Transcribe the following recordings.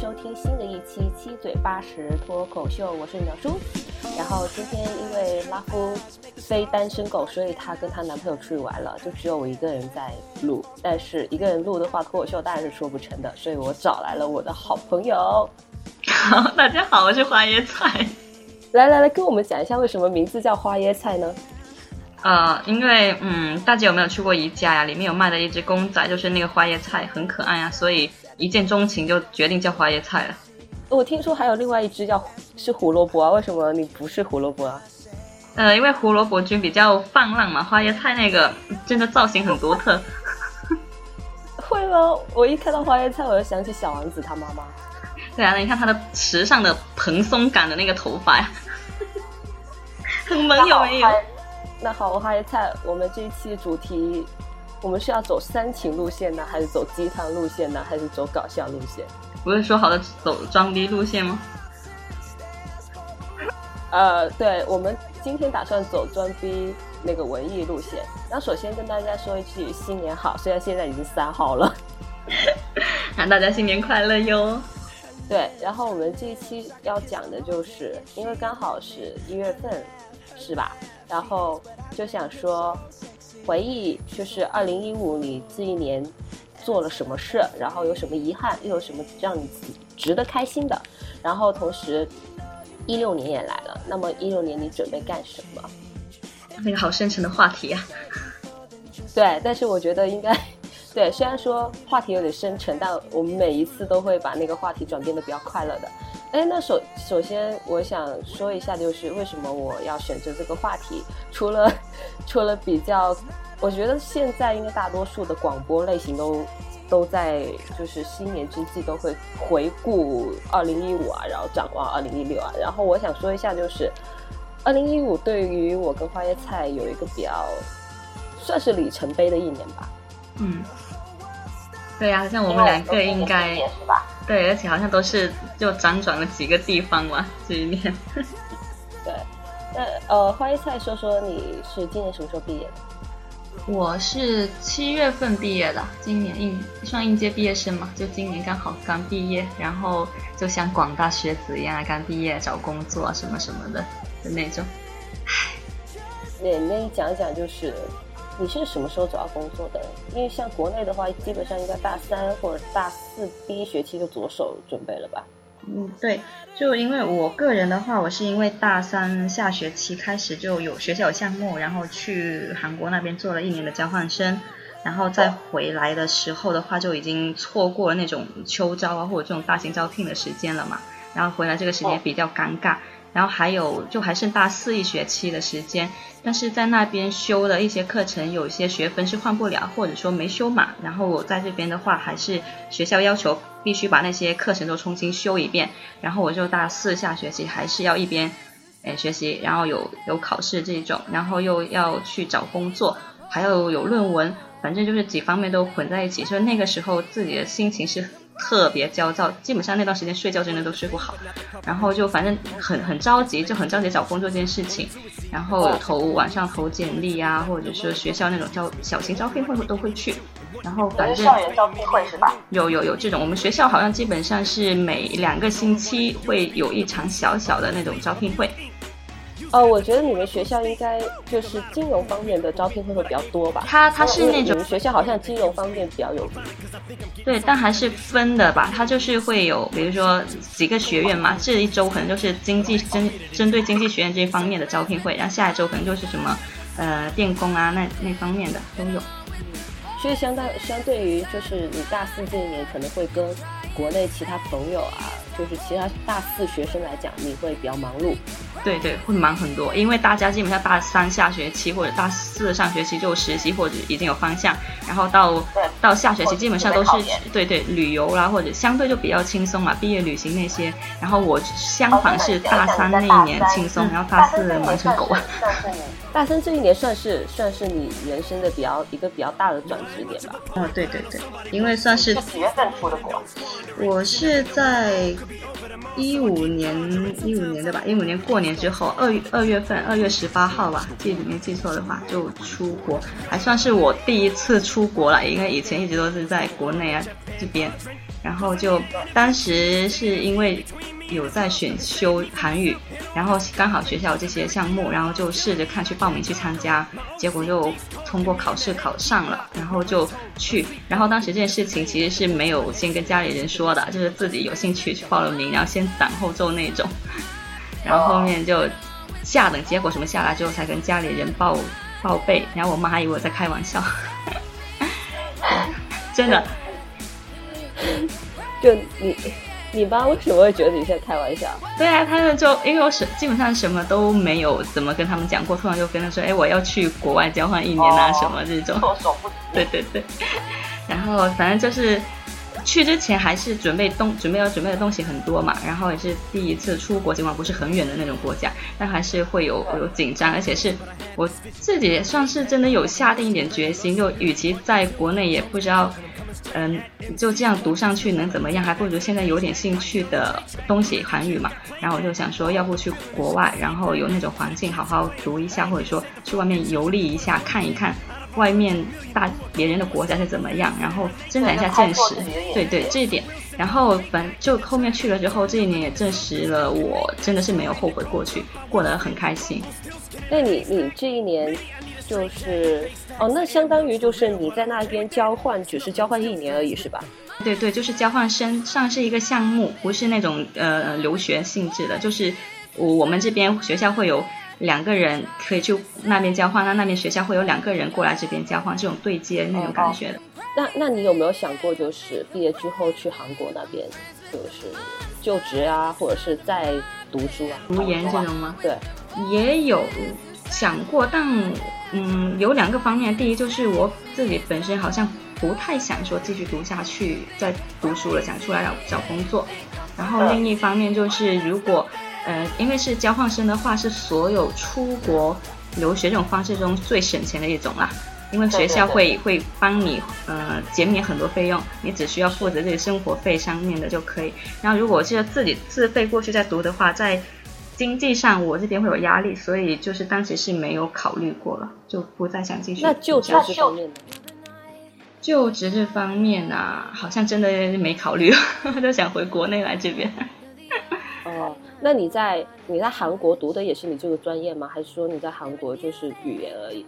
收听新的一期《七嘴八舌脱口秀》，我是鸟叔。然后今天因为拉夫非单身狗，所以她跟她男朋友出去玩了，就只有我一个人在录。但是一个人录的话，脱口秀当然是说不成的，所以我找来了我的好朋友。好，大家好，我是花椰菜。来来来，跟我们讲一下为什么名字叫花椰菜呢？呃，因为嗯，大家有没有去过宜家呀？里面有卖的一只公仔，就是那个花椰菜，很可爱啊，所以一见钟情就决定叫花椰菜了。我听说还有另外一只叫是胡萝卜啊，为什么你不是胡萝卜啊？呃，因为胡萝卜君比较放浪嘛，花椰菜那个真的造型很独特。会吗？我一看到花椰菜，我就想起小王子他妈妈。对啊，你看他的时尚的蓬松感的那个头发呀，很萌有没有？那好，花椰菜，我们这一期主题，我们是要走煽情路线呢，还是走鸡汤路线呢，还是走搞笑路线？不是说好的走装逼路线吗？呃，对，我们今天打算走装逼那个文艺路线。然后首先跟大家说一句新年好，虽然现在已经三号了，让大家新年快乐哟。对，然后我们这一期要讲的就是，因为刚好是一月份，是吧？然后就想说，回忆就是二零一五你这一年做了什么事，然后有什么遗憾，又有什么让你值得开心的。然后同时，一六年也来了，那么一六年你准备干什么？那个好深沉的话题啊。对，但是我觉得应该，对，虽然说话题有点深沉，但我们每一次都会把那个话题转变的比较快乐的。哎，那首首先我想说一下，就是为什么我要选择这个话题？除了除了比较，我觉得现在应该大多数的广播类型都都在就是新年之际都会回顾二零一五啊，然后展望二零一六啊。然后我想说一下，就是二零一五对于我跟花椰菜有一个比较算是里程碑的一年吧。嗯，对呀，像我们两个应该是吧？对，而且好像都是就辗转了几个地方嘛，这一年。对，那呃，花椰菜说说你是今年什么时候毕业的？我是七月份毕业的，今年应算应届毕业生嘛，就今年刚好刚毕业，然后就像广大学子一样，刚毕业找工作什么什么的的那种。唉，那那你讲一讲，就是你是什么时候找到工作的？因为像国内的话，基本上应该大三或者大四第一学期就着手准备了吧？嗯，对，就因为我个人的话，我是因为大三下学期开始就有学校有项目，然后去韩国那边做了一年的交换生，然后再回来的时候的话，就已经错过了那种秋招啊或者这种大型招聘的时间了嘛，然后回来这个时间比较尴尬，然后还有就还剩大四一学期的时间，但是在那边修的一些课程，有些学分是换不了，或者说没修满，然后我在这边的话，还是学校要求。必须把那些课程都重新修一遍，然后我就大四下学期还是要一边，诶学习，然后有有考试这种，然后又要去找工作，还要有论文，反正就是几方面都混在一起，所以那个时候自己的心情是特别焦躁，基本上那段时间睡觉真的都睡不好，然后就反正很很着急，就很着急找工作这件事情，然后投晚上投简历啊，或者说学校那种招小型招聘会都会去。然后反正校园招聘会是吧？有有有这种，我们学校好像基本上是每两个星期会有一场小小的那种招聘会。哦，我觉得你们学校应该就是金融方面的招聘会会比较多吧？它它是那种学校好像金融方面比较有。对，但还是分的吧。它就是会有，比如说几个学院嘛，这一周可能就是经济针针对经济学院这一方面的招聘会，然后下一周可能就是什么呃电工啊那那方面的都有。所以相当相对于就是你大四这一年可能会跟国内其他朋友啊，就是其他大四学生来讲，你会比较忙碌。对对，会忙很多，因为大家基本上大三下学期或者大四上学期就实习或者已经有方向，然后到到下学期基本上都是对对旅游啦，或者相对就比较轻松嘛，毕业旅行那些。然后我相反是大三那一年轻松，然后大四忙成狗啊。大三这一年算是算是你人生的比较一个比较大的转折点吧。哦，对对对，因为算是几月份出的国？我是在一五年一五年的吧，一五年过年之后二二月份二月十八号吧，记没记错的话就出国，还算是我第一次出国了，因为以前一直都是在国内啊这边，然后就当时是因为。有在选修韩语，然后刚好学校有这些项目，然后就试着看去报名去参加，结果就通过考试考上了，然后就去，然后当时这件事情其实是没有先跟家里人说的，就是自己有兴趣去报了名，然后先攒后奏那种，然后后面就下等结果什么下来之后才跟家里人报报备，然后我妈还以为我在开玩笑，真的，就你。你妈为什么会觉得你在开玩笑？对啊，他们就因为我什基本上什么都没有怎么跟他们讲过，突然就跟他说，哎，我要去国外交换一年啊，什么这种。措手不及。对对对。然后反正就是去之前还是准备东准备要准备的东西很多嘛，然后也是第一次出国，尽管不是很远的那种国家，但还是会有有紧张，而且是我自己算是真的有下定一点决心，就与其在国内也不知道。嗯，就这样读上去能怎么样？还不如现在有点兴趣的东西，韩语嘛。然后我就想说，要不去国外，然后有那种环境，好好读一下，或者说去外面游历一下，看一看外面大别人的国家是怎么样，然后增长一下见识。对对，这一点。然后反就后面去了之后，这一年也证实了我真的是没有后悔过去，过得很开心。那你你这一年？就是哦，那相当于就是你在那边交换，只是交换一年而已，是吧？对对，就是交换生，算是一个项目，不是那种呃留学性质的。就是我我们这边学校会有两个人可以去那边交换，那那边学校会有两个人过来这边交换，这种对接那种感觉的。那那你有没有想过，就是毕业之后去韩国那边，就是就职啊，或者是在读书啊？读研这种吗？对，也有。想过，但嗯，有两个方面。第一就是我自己本身好像不太想说继续读下去，再读书了，想出来找找工作。然后另一方面就是，如果呃，因为是交换生的话，是所有出国留学这种方式中最省钱的一种啦。因为学校会会帮你呃减免很多费用，你只需要负责这些生活费上面的就可以。然后如果是自己自费过去再读的话，在经济上我这边会有压力，所以就是当时是没有考虑过了，就不再想继续。那就职这方面呢？就职这方面啊，好像真的没考虑，就想回国内来这边。哦，那你在你在韩国读的也是你这个专业吗？还是说你在韩国就是语言而已？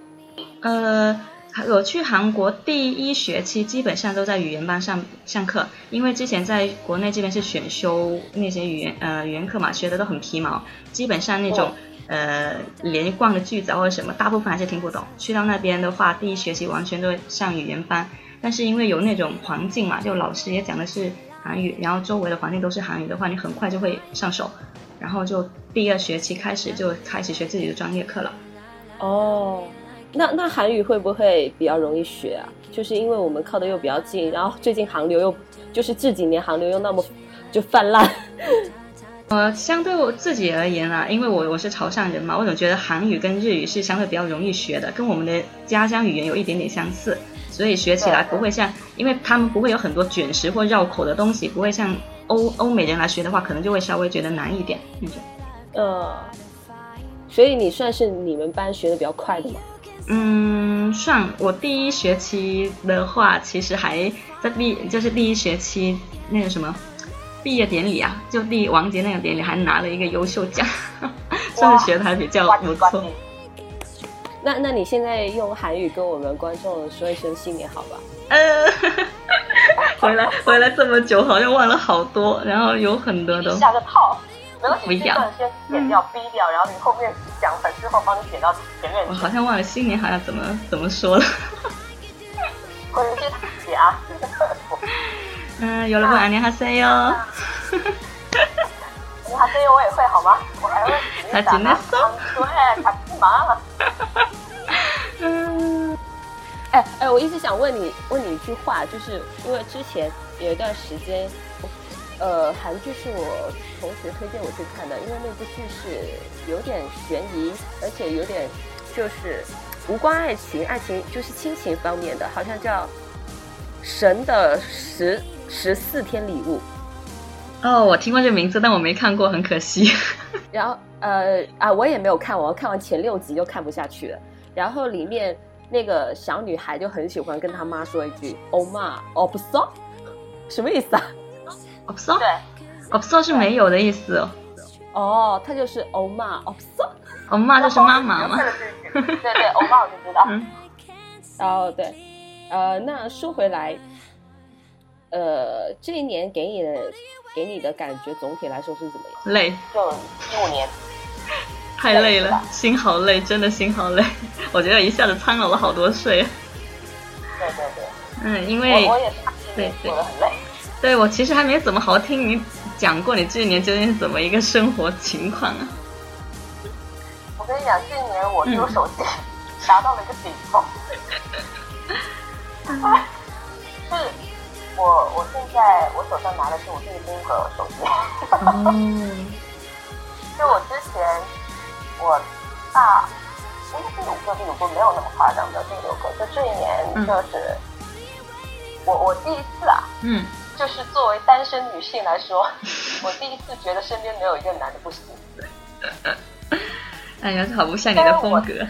呃。我去韩国第一学期基本上都在语言班上上课，因为之前在国内这边是选修那些语言呃语言课嘛，学的都很皮毛，基本上那种呃连贯的句子或者什么，大部分还是听不懂。去到那边的话，第一学期完全都上语言班，但是因为有那种环境嘛，就老师也讲的是韩语，然后周围的环境都是韩语的话，你很快就会上手，然后就第二学期开始就开始学自己的专业课了。哦。那那韩语会不会比较容易学啊？就是因为我们靠的又比较近，然后最近韩流又就是这几年韩流又那么就泛滥。呃，相对我自己而言啊，因为我我是潮汕人嘛，我总觉得韩语跟日语是相对比较容易学的，跟我们的家乡语言有一点点相似，所以学起来不会像，因为他们不会有很多卷舌或绕口的东西，不会像欧欧美人来学的话，可能就会稍微觉得难一点那种。呃，所以你算是你们班学的比较快的吗？嗯，算我第一学期的话，其实还在毕，就是第一学期那个什么毕业典礼啊，就第王杰那个典礼，还拿了一个优秀奖，算是学的还比较不错。那那你现在用韩语跟我们观众说一声新年好吧？呃，回来回来这么久，好像忘了好多，然后有很多的下个套。不一段，先剪掉、逼掉，然后你后面讲完之后帮你剪到前面。我好像忘了新年好像怎么怎么说了。回去写啊。嗯，有了个安妮哈塞哟。安妮哈塞哟，我也会好吗？我还会。卡吉内松，对，卡吉玛。嗯，哎哎，我一直想问你问你一句话，就是因为之前有一段时间，呃，韩剧是我同学推荐我去看的，因为那部剧是有点悬疑，而且有点就是无关爱情，爱情就是亲情方面的，好像叫《神的十十四天礼物》。哦，我听过这名字，但我没看过，很可惜。然后呃啊，我也没有看完，我看完前六集就看不下去了。然后里面那个小女孩就很喜欢跟她妈说一句“欧妈，哦不嗦”，什么意思啊？哦不嗦，对，哦不嗦是没有的意思哦。哦，她就是欧妈，哦不嗦。哦妈就是妈妈嘛。对 对，欧妈我就知道。嗯。然后对，呃，那说回来，呃，这一年给你的给你的感觉总体来说是怎么样？累，就一五年。太累了，心好累，真的心好累。我觉得一下子苍老了好多岁。对对对。嗯，因为我也是，对对，很累。对我其实还没怎么好听你讲过你这一年究竟是怎么一个生活情况啊？我跟你讲，这一年我丢手机达到了一个顶峰。是，我我现在我手上拿的是我第五个手机。哦。就我之前。我大应该第五个，第五个没有那么夸张的第六个，就这一年就是我我第一次啊，嗯，就是作为单身女性来说，我第一次觉得身边没有一个男的不行。哎呀，好不像你的风格。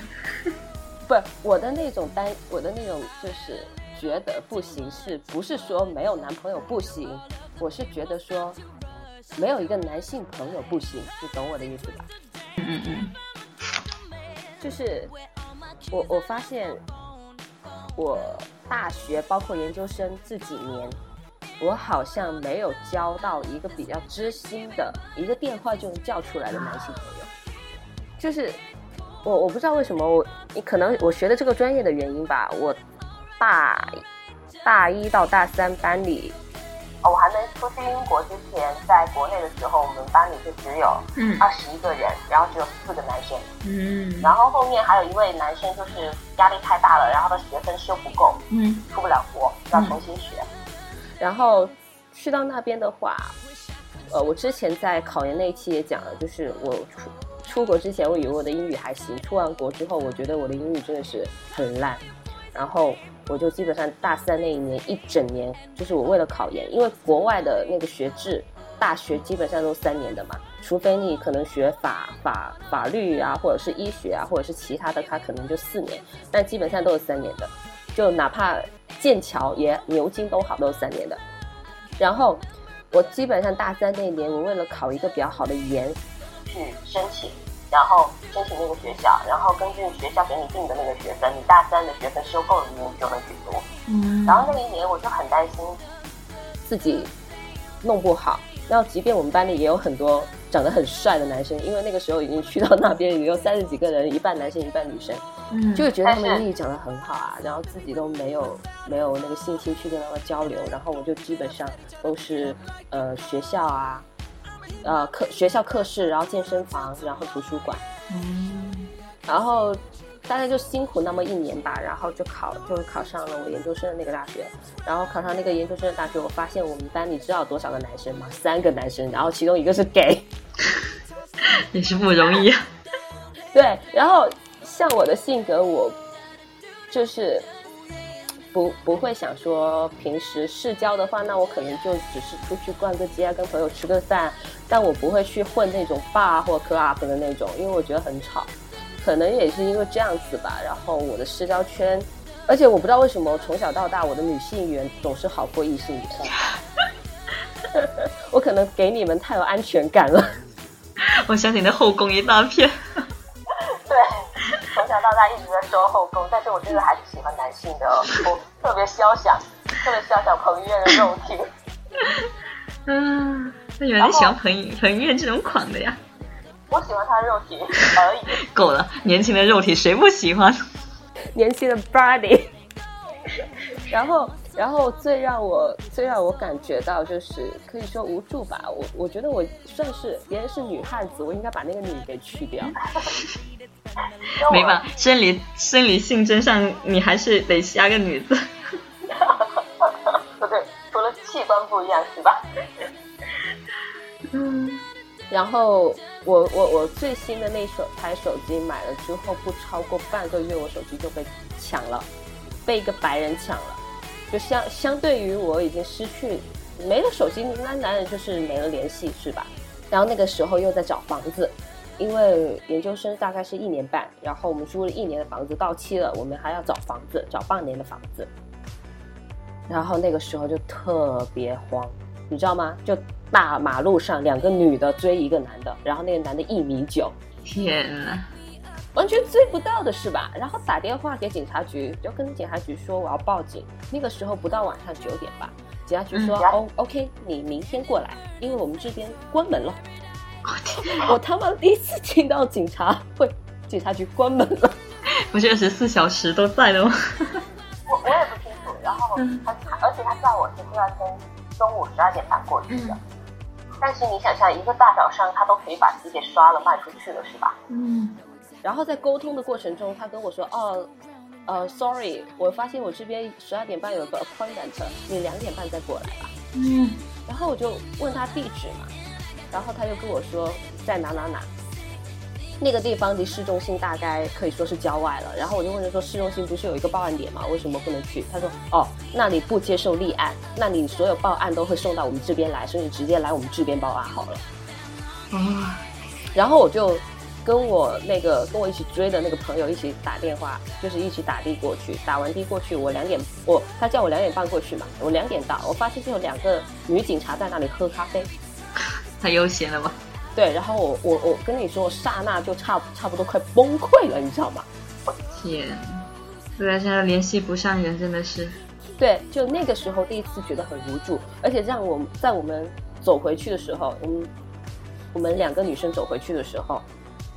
不，我的那种单，我的那种就是觉得不行，是不是说没有男朋友不行？我是觉得说没有一个男性朋友不行，你懂我的意思吧？嗯嗯，就是我我发现，我大学包括研究生这几年，我好像没有交到一个比较知心的，一个电话就能叫出来的男性朋友。就是我我不知道为什么我，你可能我学的这个专业的原因吧，我大大一到大三班里。我还没出去英国之前，在国内的时候，我们班里就只有二十一个人，然后只有四个男生。嗯，然后后面还有一位男生，就是压力太大了，然后他学分修不够，嗯，出不了国，要重新学。然后去到那边的话，呃，我之前在考研那一期也讲了，就是我出出国之前，我以为我的英语还行，出完国之后，我觉得我的英语真的是很烂，然后。我就基本上大三那一年一整年，就是我为了考研，因为国外的那个学制，大学基本上都三年的嘛，除非你可能学法法法律啊，或者是医学啊，或者是其他的，它可能就四年，但基本上都是三年的，就哪怕剑桥也牛津都好，都是三年的。然后我基本上大三那一年，我为了考一个比较好的研，去申请。然后申请那个学校，然后根据学校给你定的那个学分，你大三的学分修够了，你就能去读。嗯。然后那一年我就很担心自己弄不好。然后即便我们班里也有很多长得很帅的男生，因为那个时候已经去到那边，也有三十几个人，一半男生一半女生，嗯，就会觉得他们英语讲得很好啊，然后自己都没有没有那个信心去跟他们交流。然后我就基本上都是呃学校啊。呃，课学校课室，然后健身房，然后图书馆，嗯，然后大概就辛苦那么一年吧，然后就考，就考上了我研究生的那个大学，然后考上那个研究生的大学，我发现我们班你知道多少个男生吗？三个男生，然后其中一个是 gay，也是不容易。对，然后像我的性格，我就是。不不会想说平时市交的话，那我可能就只是出去逛个街，跟朋友吃个饭，但我不会去混那种 bar 或 club 的那种，因为我觉得很吵。可能也是因为这样子吧。然后我的社交圈，而且我不知道为什么从小到大我的女性缘总是好过异性缘。我可能给你们太有安全感了。我相信你的后宫一大片。对。从小到大一直在说后宫，但是我真的还是喜欢男性的，我特别肖想，特别肖想彭于晏的肉体。嗯，那原来喜欢彭彭于晏这种款的呀？我喜欢他的肉体而已。够了，年轻的肉体谁不喜欢？年轻的 body。然后然后最让我最让我感觉到就是可以说无助吧。我我觉得我算是别人是女汉子，我应该把那个女给去掉。没办法，生理生理性征上你还是得加个女字。不对，除了器官不一样是吧？嗯。然后我我我最新的那手台手机买了之后，不超过半个月，我手机就被抢了，被一个白人抢了。就相相对于我已经失去没了手机，那男人就是没了联系，是吧？然后那个时候又在找房子，因为研究生大概是一年半，然后我们租了一年的房子到期了，我们还要找房子，找半年的房子。然后那个时候就特别慌，你知道吗？就大马路上两个女的追一个男的，然后那个男的一米九，天呐！完全追不到的是吧？然后打电话给警察局，就跟警察局说我要报警。那个时候不到晚上九点吧，警察局说哦，OK，你明天过来，因为我们这边关门了。我他妈第一次听到警察会警察局关门了，不是二十四小时都在的吗？我我也不清楚。然后他而且他叫我是第二天中午十二点半过去的。但是你想象一个大早上他都可以把题给刷了卖出去了是吧？嗯。然后在沟通的过程中，他跟我说：“哦，呃，sorry，我发现我这边十二点半有个 appointment，你两点半再过来吧。”嗯，然后我就问他地址嘛，然后他又跟我说在哪哪哪，那个地方离市中心大概可以说是郊外了。然后我就问他说：“市中心不是有一个报案点吗？为什么不能去？”他说：“哦，那里不接受立案，那你所有报案都会送到我们这边来，所以你直接来我们这边报案好了。”啊，然后我就。跟我那个跟我一起追的那个朋友一起打电话，就是一起打的过去。打完的过去，我两点我他叫我两点半过去嘛，我两点到，我发现就有两个女警察在那里喝咖啡，太悠闲了吧？对，然后我我我跟你说，我刹那就差差不多快崩溃了，你知道吗？天，对啊，现在联系不上人真的是。对，就那个时候第一次觉得很无助，而且让我在我们走回去的时候，我们我们两个女生走回去的时候。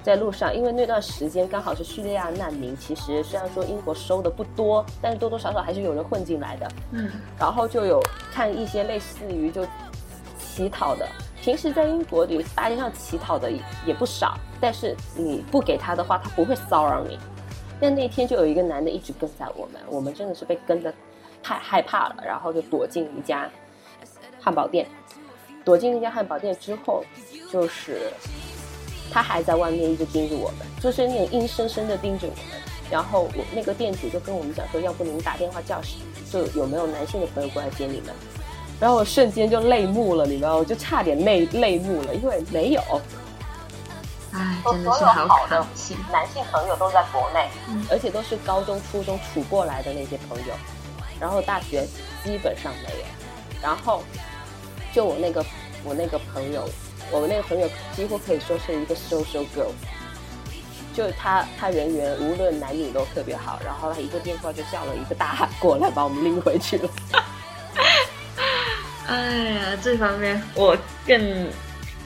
在路上，因为那段时间刚好是叙利亚难民，其实虽然说英国收的不多，但是多多少少还是有人混进来的。嗯，然后就有看一些类似于就乞讨的，平时在英国有大街上乞讨的也不少，但是你不给他的话，他不会骚扰你。但那天就有一个男的一直跟在我们，我们真的是被跟的太害怕了，然后就躲进一家汉堡店。躲进那家汉堡店之后，就是。他还在外面一直盯着我们，就是那种阴森森的盯着我们。然后我那个店主就跟我们讲说，要不你们打电话叫，就有没有男性的朋友过来接你们。然后我瞬间就泪目了，你知道吗？就差点泪泪目了，因为没有。唉，真的是好的男性朋友都在国内，而且都是高中、初中处过来的那些朋友，然后大学基本上没有。然后就我那个我那个朋友。我们那个朋友几乎可以说是一个 social girl，就他他人缘无论男女都特别好，然后他一个电话就叫了一个大汉过来把我们拎回去了。哎呀，这方面我更，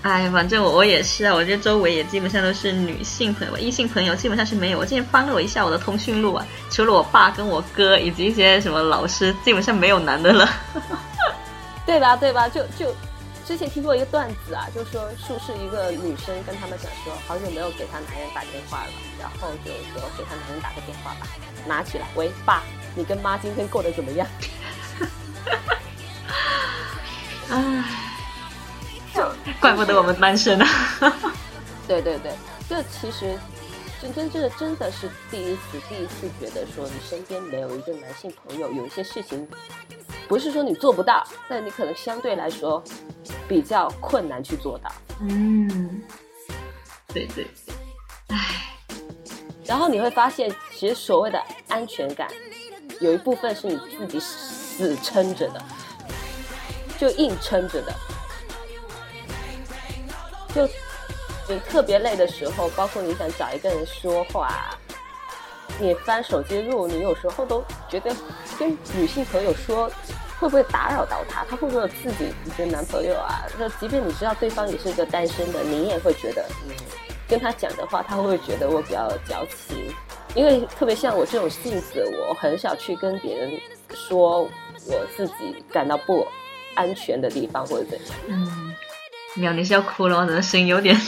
哎，反正我我也是啊，我觉得周围也基本上都是女性朋友，异性朋友基本上是没有。我今天翻了我一下我的通讯录啊，除了我爸跟我哥以及一些什么老师，基本上没有男的了。对吧？对吧？就就。之前听过一个段子啊，就说是是一个女生跟他们讲说，好久没有给她男人打电话了，然后就说给她男人打个电话吧，拿起来，喂，爸，你跟妈今天过得怎么样？唉，就怪不得我们单身啊。对对对，这其实真真正的真的是第一次，第一次觉得说你身边没有一个男性朋友，有一些事情。不是说你做不到，但你可能相对来说比较困难去做到。嗯，对对对，唉。然后你会发现，其实所谓的安全感，有一部分是你自己死撑着的，就硬撑着的。就你特别累的时候，包括你想找一个人说话，你翻手机录，你有时候都觉得跟女性朋友说。会不会打扰到她？她会不会有自己一个男朋友啊？那，即便你知道对方也是一个单身的，你也会觉得，嗯，跟他讲的话，他会不会觉得我比较矫情？因为特别像我这种性子，我很少去跟别人说我自己感到不安全的地方或者怎样。嗯，没有，你是要哭了吗？怎么声音有点？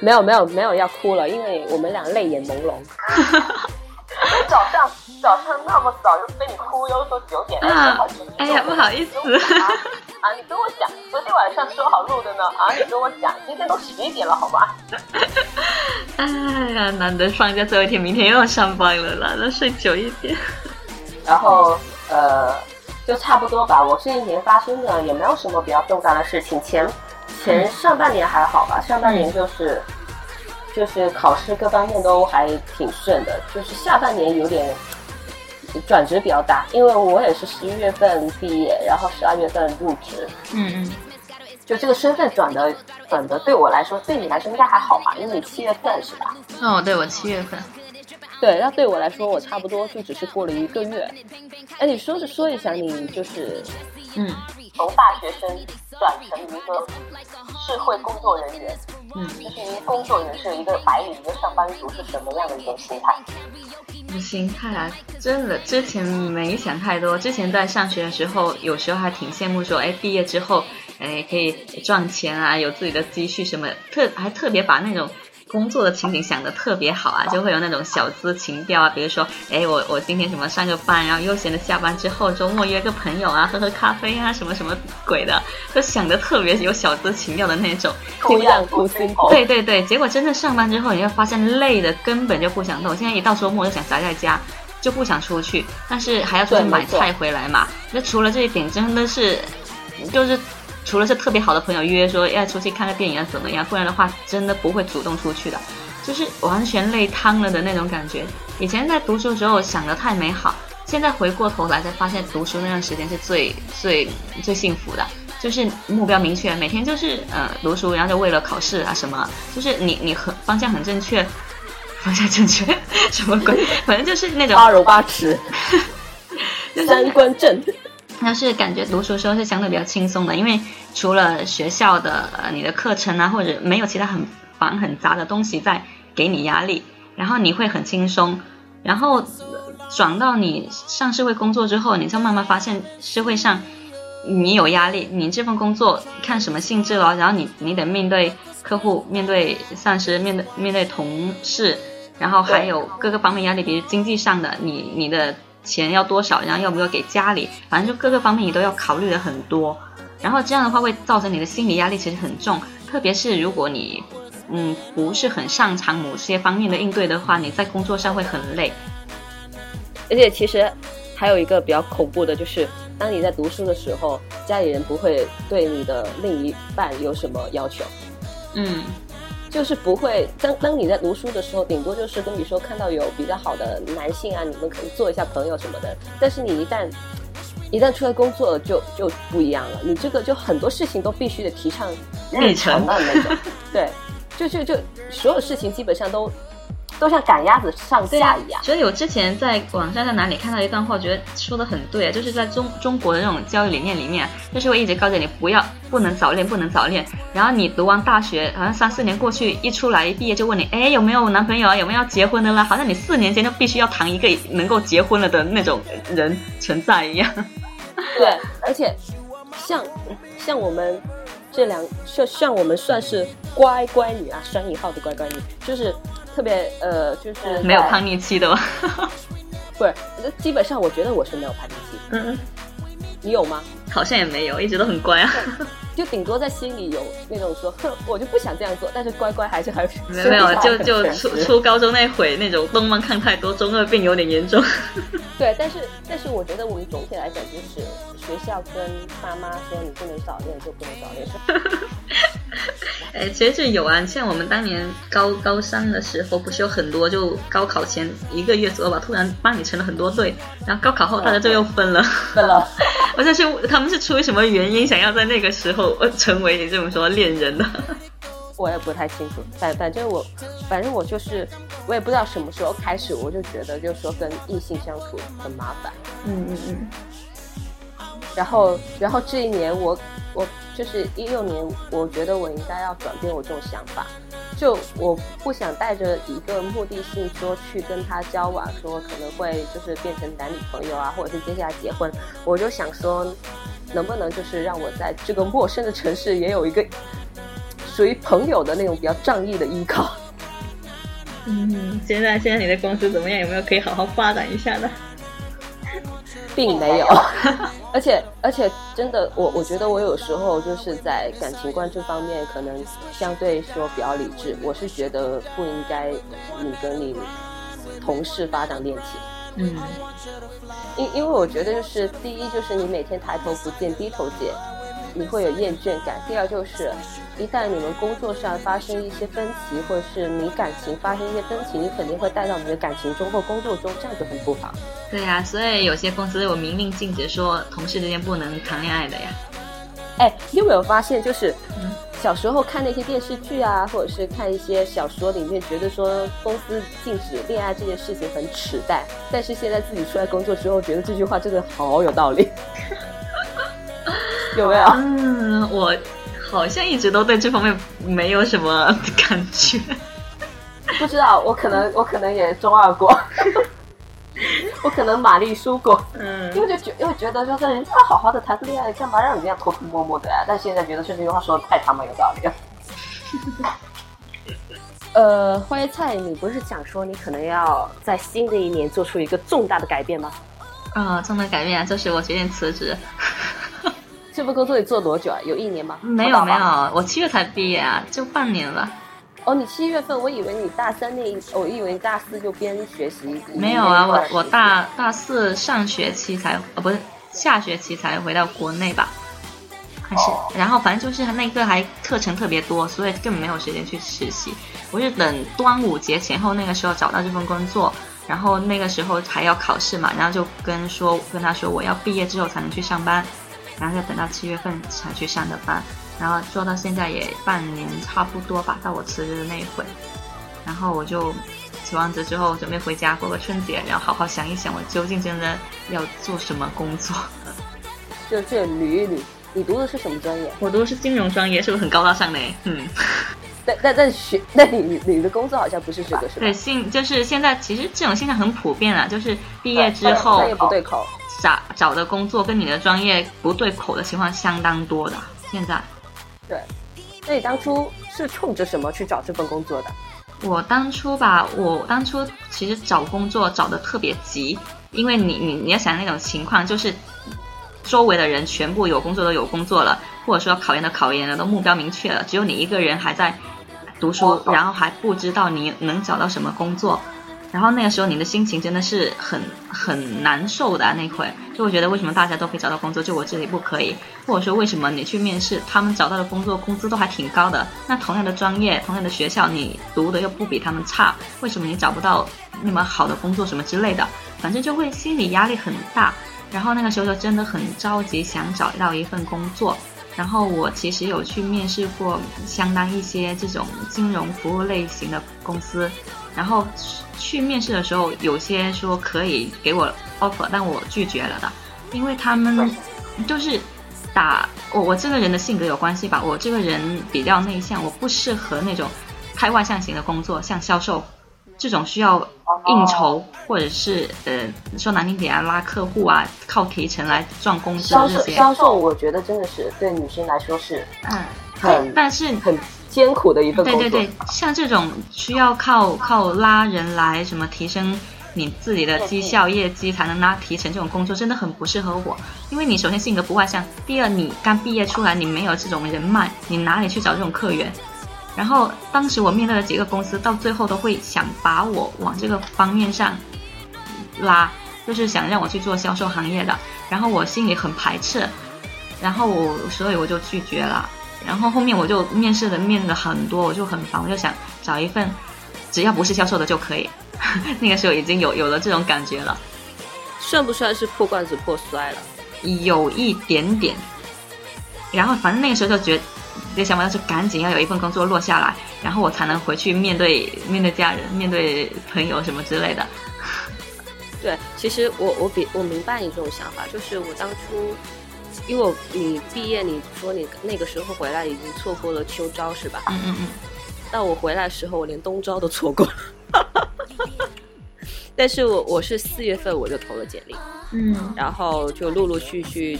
没有没有没有要哭了，因为我们俩泪眼朦胧。早上早上那么早就被你哭，又说九点，啊，哎呀，不好意思。啊，你跟我讲，昨天晚上说好录的呢。啊，你跟我讲，今天都十一点了，好吧？哎呀，难得放假最后一天，明天又要上班了啦，那睡久一点。然后呃，就差不多吧。我这一年发生的也没有什么比较重大的事情。前前上半年还好吧，上半年就是就是考试各方面都还挺顺的，就是下半年有点。转职比较大，因为我也是十一月份毕业，然后十二月份入职。嗯嗯，就这个身份转的转的，对我来说，对你来说应该还好吧？因为你七月份是吧？哦，对我七月份。对，那对我来说，我差不多就只是过了一个月。哎，你说是说一下，你就是，嗯，从大学生转成一个社会工作人员，嗯，就是一个工作人士，一个白领，一个上班族是什么样的一种心态？心态啊，真的，之前没想太多。之前在上学的时候，有时候还挺羡慕说，哎，毕业之后，哎，可以赚钱啊，有自己的积蓄什么，特还特别把那种。工作的情景想的特别好啊，就会有那种小资情调啊，比如说，哎，我我今天什么上个班，然后悠闲的下班之后，周末约个朋友啊，喝喝咖啡啊，什么什么鬼的，就想的特别有小资情调的那种。图样图心。对对对，结果真正上班之后，你会发现累的根本就不想动。现在一到周末就想宅在家，就不想出去，但是还要出去买菜回来嘛。那除了这一点，真的是，就是。除了是特别好的朋友约说要出去看个电影啊怎么样，不然的话真的不会主动出去的，就是完全累瘫了的那种感觉。以前在读书的时候想的太美好，现在回过头来才发现读书那段时间是最最最幸福的，就是目标明确，每天就是呃读书，然后就为了考试啊什么，就是你你很方向很正确，方向正确 什么鬼，反正就是那种八荣八耻，三观正。要是感觉读书时候是相对比较轻松的，因为除了学校的呃你的课程啊，或者没有其他很繁很杂的东西在给你压力，然后你会很轻松。然后转到你上社会工作之后，你就慢慢发现社会上你有压力，你这份工作看什么性质了，然后你你得面对客户、面对上司、面对面对同事，然后还有各个方面压力，比如经济上的，你你的。钱要多少，然后要不要给家里，反正就各个方面你都要考虑的很多，然后这样的话会造成你的心理压力其实很重，特别是如果你嗯不是很擅长某些方面的应对的话，你在工作上会很累。而且其实还有一个比较恐怖的就是，当你在读书的时候，家里人不会对你的另一半有什么要求，嗯。就是不会，当当你在读书的时候，顶多就是跟你说看到有比较好的男性啊，你们可以做一下朋友什么的。但是你一旦一旦出来工作，就就不一样了。你这个就很多事情都必须得提倡日常的那种，对，就就就所有事情基本上都。都像赶鸭子上架一样。所以我之前在网上在哪里看到一段话，觉得说的很对啊，就是在中中国的这种教育理念里面，就是会一直告诫你不要不能早恋，不能早恋。然后你读完大学，好像三四年过去，一出来一毕业就问你，哎，有没有男朋友啊？有没有要结婚的了？好像你四年间就必须要谈一个能够结婚了的那种人存在一样。对，而且像像我们这两，就像我们算是乖乖女啊，双引号的乖乖女，就是。特别呃，就是没有叛逆期的吗？不是，基本上我觉得我是没有叛逆期。嗯，你有吗？好像也没有，一直都很乖啊。就顶多在心里有那种说，哼，我就不想这样做，但是乖乖还是还是。没有，就就初初高中那会那种动漫看太多，中二病有点严重。对，但是但是我觉得我们总体来讲，就是学校跟爸妈说你不能早恋就不能早恋。哎，其实是有啊，像我们当年高高三的时候，不是有很多就高考前一个月左右吧，突然班里成了很多对，然后高考后大家就又分了，分了。我就是他们是出于什么原因想要在那个时候成为你这么说恋人的？我也不太清楚，反反正我反正我就是我也不知道什么时候开始，我就觉得就是说跟异性相处很麻烦。嗯嗯嗯。然后然后这一年我我就是一六年，我觉得我应该要转变我这种想法。就我不想带着一个目的性说去跟他交往，说可能会就是变成男女朋友啊，或者是接下来结婚。我就想说，能不能就是让我在这个陌生的城市也有一个属于朋友的那种比较仗义的依靠。嗯，现在现在你的公司怎么样？有没有可以好好发展一下的？并没有，而且而且真的，我我觉得我有时候就是在感情观这方面可能相对说比较理智。我是觉得不应该你跟你同事发展恋情，嗯，因因为我觉得就是第一就是你每天抬头不见低头见，你会有厌倦感；第二就是一旦你们工作上发生一些分歧，或者是你感情发生一些分歧，你肯定会带到你的感情中或工作中，这样就很不好。对呀、所以有些公司有明令禁止说同事之间不能谈恋爱的呀。哎，你有没有发现，就是嗯小时候看那些电视剧啊，或者是看一些小说里面，觉得说公司禁止恋爱这件事情很耻淡，但是现在自己出来工作之后，觉得这句话真的好有道理，有没有？嗯，我好像一直都对这方面没有什么感觉。不知道，我可能我可能也中二过，我可能玛丽输过，嗯因为就觉因为觉得就是人家好好的谈个恋爱，干嘛让人家偷偷摸摸的呀？但现在觉得这句话说的太他妈有道理了。呃，花椰菜，你不是想说你可能要在新的一年做出一个重大的改变吗？啊、重大改变啊，就是我决定辞职。这份工作你做多久啊？有一年吗？没有没。有，我七月才毕业啊，就半年了。哦，你七月份，我以为你大三那一，我以为你大四就边学习。没有啊，我我大大四上学期才，呃，不是下学期才回到国内吧？还是，然后反正就是那个还课程特别多，所以根本没有时间去实习。我是等端午节前后那个时候找到这份工作，然后那个时候还要考试嘛，然后就跟说跟他说我要毕业之后才能去上班，然后就等到七月份才去上的班，然后做到现在也半年差不多吧，到我辞职的那一会，然后我就辞完职之后准备回家过个春节，然后好好想一想我究竟真的要做什么工作。就这捋一捋。你读的是什么专业？我读的是金融专业，是不是很高大上的？嗯，但但但学，那你你的工作好像不是这个是吧？对，现就是现在其实这种现象很普遍啊，就是毕业之后专业不对口。找找的工作跟你的专业不对口的情况相当多的。现在对，那你当初是冲着什么去找这份工作的？我当初吧，我当初其实找工作找的特别急，因为你你你要想那种情况，就是周围的人全部有工作都有工作了，或者说考研的考研了，都目标明确了，只有你一个人还在读书，然后还不知道你能找到什么工作。然后那个时候你的心情真的是很很难受的、那会，就会觉得为什么大家都可以找到工作，就我这里不可以，或者说为什么你去面试，他们找到的工作工资都还挺高的，那同样的专业、同样的学校，你读的又不比他们差，为什么你找不到那么好的工作什么之类的？反正就会心理压力很大。然后那个时候就真的很着急，想找到一份工作。然后我其实有去面试过相当一些这种金融服务类型的公司，然后去面试的时候，有些说可以给我 offer，但我拒绝了的，因为他们就是打我我这个人的性格有关系吧，我这个人比较内向，我不适合那种开外向型的工作，像销售这种需要应酬或者是呃说难听点啊拉客户啊，靠提成来赚工资销售这些，销售，我觉得真的是对女生来说是嗯，很但是很艰苦的一份工作。对对对，像这种需要靠靠拉人来什么提升你自己的绩效业绩才能拉提成这种工作，真的很不适合我。因为你首先性格不外向，第二你刚毕业出来，你没有这种人脉，你哪里去找这种客源？然后当时我面对的几个公司，到最后都会想把我往这个方面上拉，就是想让我去做销售行业的。然后我心里很排斥，然后我所以我就拒绝了。然后后面我就面试的面了很多，我就很烦，我就想找一份只要不是销售的就可以。那个时候已经有有了这种感觉了，算不算是破罐子破摔了？有一点点。然后反正那个时候就觉得，这想法就是赶紧要有一份工作落下来，然后我才能回去面对面对家人、面对朋友什么之类的。对，其实我我比我明白你这种想法，就是我当初，因为我你毕业，你说你那个时候回来已经错过了秋招是吧？嗯嗯嗯，但我回来的时候，我连冬招都错过了。但是我我是四月份我就投了简历，嗯然后就陆陆续续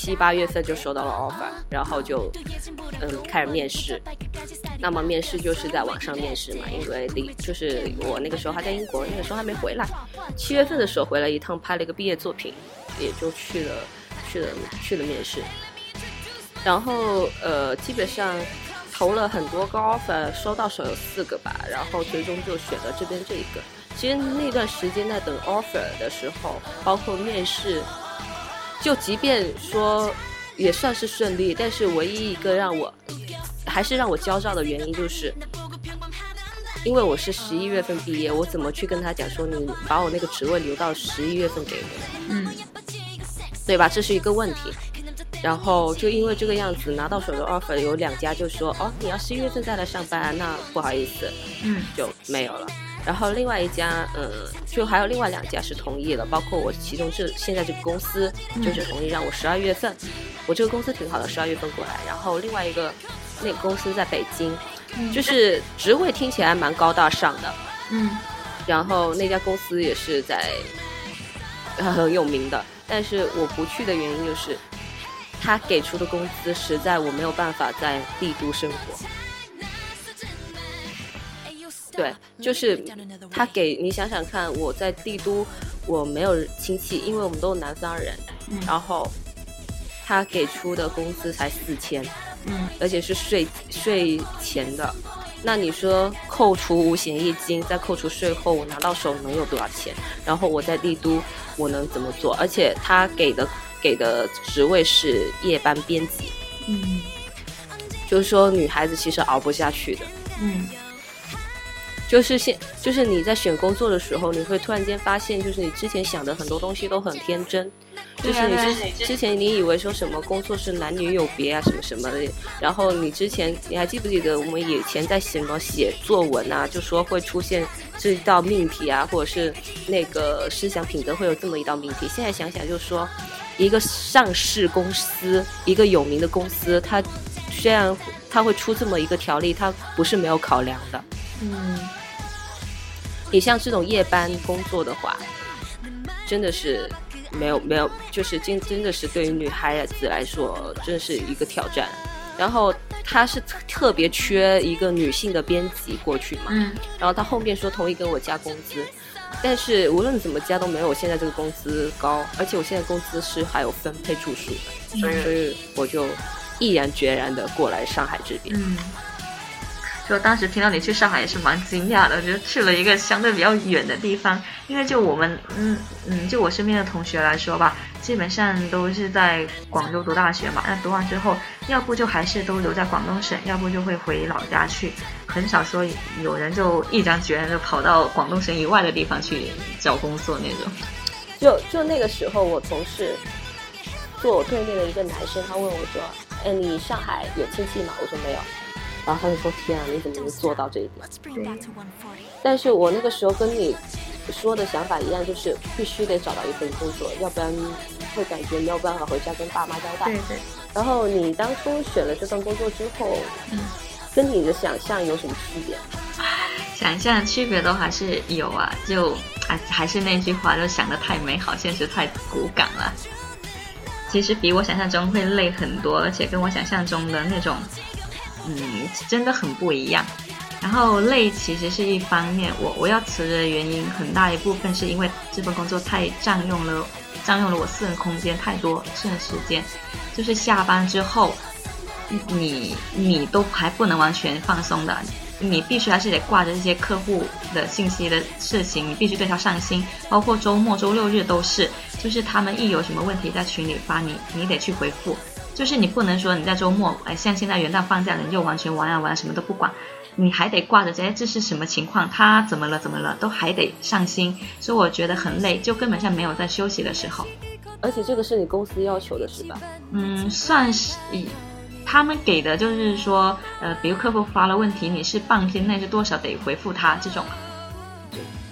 七八月份就收到了 offer，然后就嗯开始面试。那么面试就是在网上面试嘛，因为离就是我那个时候还在英国，那个时候还没回来。七月份的时候回来一趟，拍了一个毕业作品，也就去了去了去了面试。然后呃，基本上投了很多个 offer，收到手有四个吧，然后最终就选了这边这一个。其实那段时间在等 offer 的时候，包括面试，就即便说也算是顺利，但是唯一一个让我还是让我焦躁的原因就是。因为我是十一月份毕业，我怎么去跟他讲说你把我那个职位留到十一月份给我？嗯对吧？这是一个问题。然后就因为这个样子拿到手的 offer 有两家就说哦你要十一月份再来上班，那不好意思嗯就没有了。然后另外一家，嗯，就还有另外两家是同意了，包括我其中这现在这个公司就是同意让我十二月份，我这个公司挺好的，十二月份过来。然后另外一个那个公司在北京，就是职位听起来蛮高大上的，嗯然后那家公司也是在呃很有名的，但是我不去的原因就是，他给出的工资实在我没有办法在帝都生活。对，就是他给你想想看，我在帝都我没有亲戚，因为我们都是南方人，嗯然后他给出的工资才四千，嗯而且是税税前的。那你说扣除五险一金，再扣除税后，我拿到手能有多少钱？然后我在帝都，我能怎么做？而且他给的给的职位是夜班编辑，嗯就是说女孩子其实熬不下去的。嗯就是现，就是你在选工作的时候，你会突然间发现，就是你之前想的很多东西都很天真，就是你之之前你以为说什么工作是男女有别啊，什么什么的，然后你之前你还记不记得我们以前在什么写作文啊，就说会出现这一道命题啊，或者是那个思想品德会有这么一道命题。现在想想，就是说一个上市公司，一个有名的公司，它虽然它会出这么一个条例，它不是没有考量的。嗯你像这种夜班工作的话，真的是没有没有，就是真真的是对于女孩子来说，真是一个挑战。然后他是特特别缺一个女性的编辑过去嘛，嗯然后他后面说同意给我加工资，但是无论怎么加都没有我现在这个工资高，而且我现在工资是还有分配住宿的，所以我就毅然决然的过来上海这边。嗯。就当时听到你去上海也是蛮惊讶的，就去了一个相对比较远的地方。因为就我们，嗯嗯，就我身边的同学来说吧，基本上都是在广州读大学嘛。那读完之后，要不就还是都留在广东省，要不就会回老家去，很少说有人就毅然决然的跑到广东省以外的地方去找工作那种。就就那个时候，我同事坐我对面的一个男生，他问我说：“哎，你上海有亲戚吗？”我说没有。然后他就说：“天啊，你怎么能做到这一点？”但是我那个时候跟你说的想法一样，就是必须得找到一份工作，要不然会感觉没有办法回家跟爸妈交代。对，然后你当初选了这份工作之后，跟你的想象有什么区别？想象区别都还是有啊，就还还是那句话，就想的太美好，现实太骨感了。其实比我想象中会累很多，而且跟我想象中的那种，嗯，真的很不一样。然后累其实是一方面，我我要辞职的原因很大一部分是因为这份工作太占用了占用了我私人空间太多私人时间，就是下班之后，你你都还不能完全放松的，你必须还是得挂着这些客户的信息的事情，你必须对他上心，包括周末、周六日都是，就是他们一有什么问题在群里发你，你得去回复。就是你不能说你在周末，哎，像现在元旦放假了，你就完全玩啊玩啊，什么都不管，你还得挂着这，哎，这是什么情况？他怎么了？怎么了？都还得上心，所以我觉得很累，就根本上没有在休息的时候。而且这个是你公司要求的是吧？嗯，算是以他们给的就是说，呃，比如客户发了问题，你是半天内是多少得回复他这种，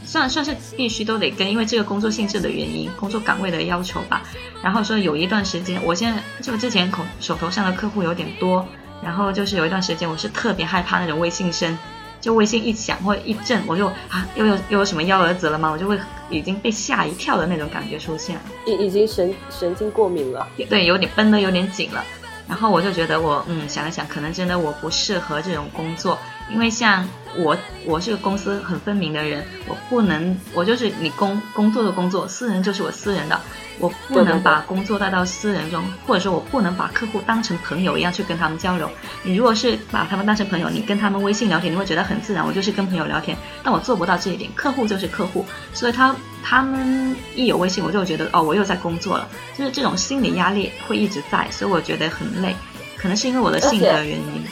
算算是必须都得跟，因为这个工作性质的原因，工作岗位的要求吧。然后说有一段时间，我现在就之前口手头上的客户有点多，然后就是有一段时间，我是特别害怕那种微信声，就微信一响或者一震，我就啊，又有又有什么幺蛾子了吗？我就会已经被吓一跳的那种感觉出现。已已经神神经过敏了。对，有点绷得有点紧了。然后我就觉得我嗯想了想，可能真的我不适合这种工作，因为像我我是个公司很分明的人，我不能我就是你工工作的工作，私人就是我私人的，我不能把工作带到私人中，或者说我不能把客户当成朋友一样去跟他们交流。你如果是把他们当成朋友，你跟他们微信聊天，你会觉得很自然，我就是跟朋友聊天，但我做不到这一点，客户就是客户，所以他他们一有微信，我就觉得哦，我又在工作了，就是这种心理压力会一直在，所以我觉得很累，可能是因为我的性格原因。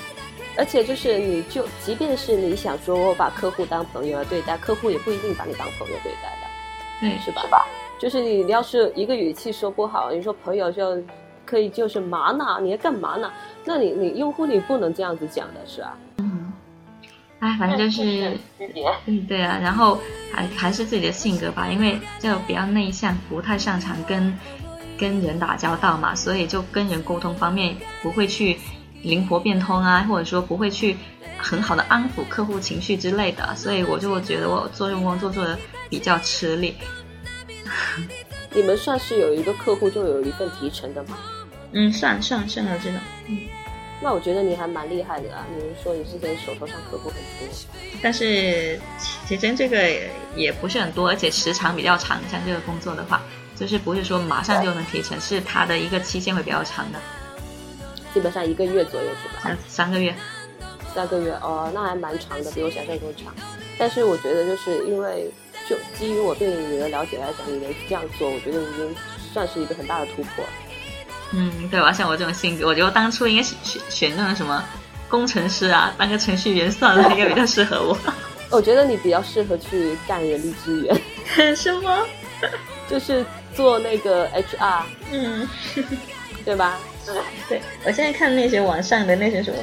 而且就是你就即便是你想说我把客户当朋友来对待，客户也不一定把你当朋友对待的，嗯，是吧？是吧？就是你要是一个语气说不好，你说朋友就可以就是嘛呢？你要干嘛呢？那你你用户你不能这样子讲的是啊。嗯，哎，反正就是。嗯，对啊，然后还还是自己的性格吧，因为就比较内向，不太擅长跟跟人打交道嘛，所以就跟人沟通方面不会去灵活变通啊，或者说不会去很好的安抚客户情绪之类的，所以我就觉得我做这种工作做的比较吃力。你们算是有一个客户就有一份提成的吗？嗯，算算算了这种，那我觉得你还蛮厉害的啊！你是说你之前手头上客户很多，但是其实这个也不是很多，而且时长比较长。像这个工作的话，就是不是说马上就能提成，是它的一个期限会比较长的，基本上一个月左右是吧？三三个月。三个月哦，那还蛮长的，比我想象中长。但是我觉得就是因为就基于我对你的了解来讲，你能这样做，我觉得已经算是一个很大的突破。嗯，对吧？像我这种性格，我觉得我当初应该是选选那种什么工程师啊，当个程序员算了，应该比较适合我。我觉得你比较适合去干人力资源，什么？就是做那个 HR，嗯，对吧？对，我现在看那些网上的那些什么，